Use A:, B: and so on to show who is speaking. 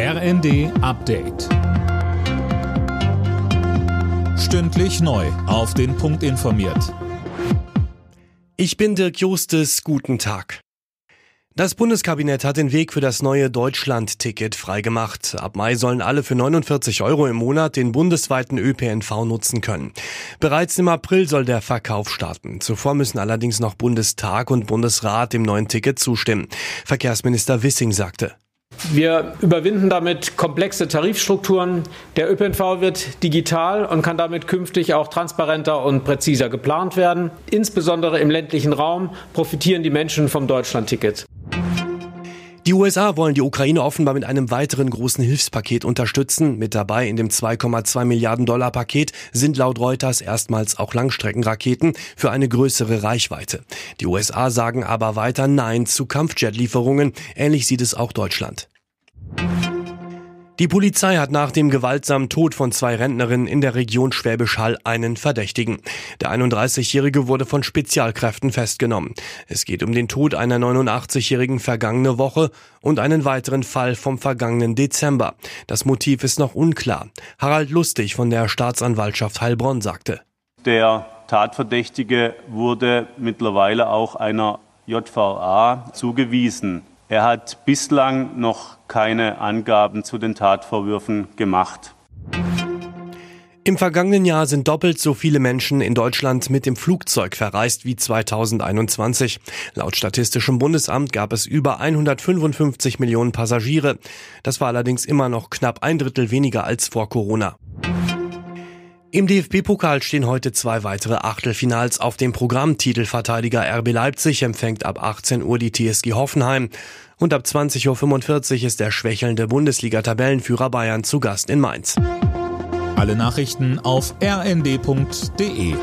A: RND Update. Stündlich neu. Auf den Punkt informiert.
B: Ich bin Dirk Justes. Guten Tag. Das Bundeskabinett hat den Weg für das neue Deutschland-Ticket freigemacht. Ab Mai sollen alle für 49 Euro im Monat den bundesweiten ÖPNV nutzen können. Bereits im April soll der Verkauf starten. Zuvor müssen allerdings noch Bundestag und Bundesrat dem neuen Ticket zustimmen. Verkehrsminister Wissing sagte.
C: Wir überwinden damit komplexe Tarifstrukturen. Der ÖPNV wird digital und kann damit künftig auch transparenter und präziser geplant werden. Insbesondere im ländlichen Raum profitieren die Menschen vom Deutschlandticket.
B: Die USA wollen die Ukraine offenbar mit einem weiteren großen Hilfspaket unterstützen. Mit dabei in dem 2,2 Milliarden Dollar Paket sind laut Reuters erstmals auch Langstreckenraketen für eine größere Reichweite. Die USA sagen aber weiter Nein zu Kampfjet-Lieferungen. Ähnlich sieht es auch Deutschland. Die Polizei hat nach dem gewaltsamen Tod von zwei Rentnerinnen in der Region Schwäbisch Hall einen Verdächtigen. Der 31-Jährige wurde von Spezialkräften festgenommen. Es geht um den Tod einer 89-Jährigen vergangene Woche und einen weiteren Fall vom vergangenen Dezember. Das Motiv ist noch unklar. Harald Lustig von der Staatsanwaltschaft Heilbronn sagte.
D: Der Tatverdächtige wurde mittlerweile auch einer JVA zugewiesen. Er hat bislang noch keine Angaben zu den Tatvorwürfen gemacht.
B: Im vergangenen Jahr sind doppelt so viele Menschen in Deutschland mit dem Flugzeug verreist wie 2021. Laut Statistischem Bundesamt gab es über 155 Millionen Passagiere. Das war allerdings immer noch knapp ein Drittel weniger als vor Corona. Im DFB-Pokal stehen heute zwei weitere Achtelfinals auf dem Programm. Titelverteidiger RB Leipzig empfängt ab 18 Uhr die TSG Hoffenheim. Und ab 20.45 Uhr ist der schwächelnde Bundesliga-Tabellenführer Bayern zu Gast in Mainz.
A: Alle Nachrichten auf rnd.de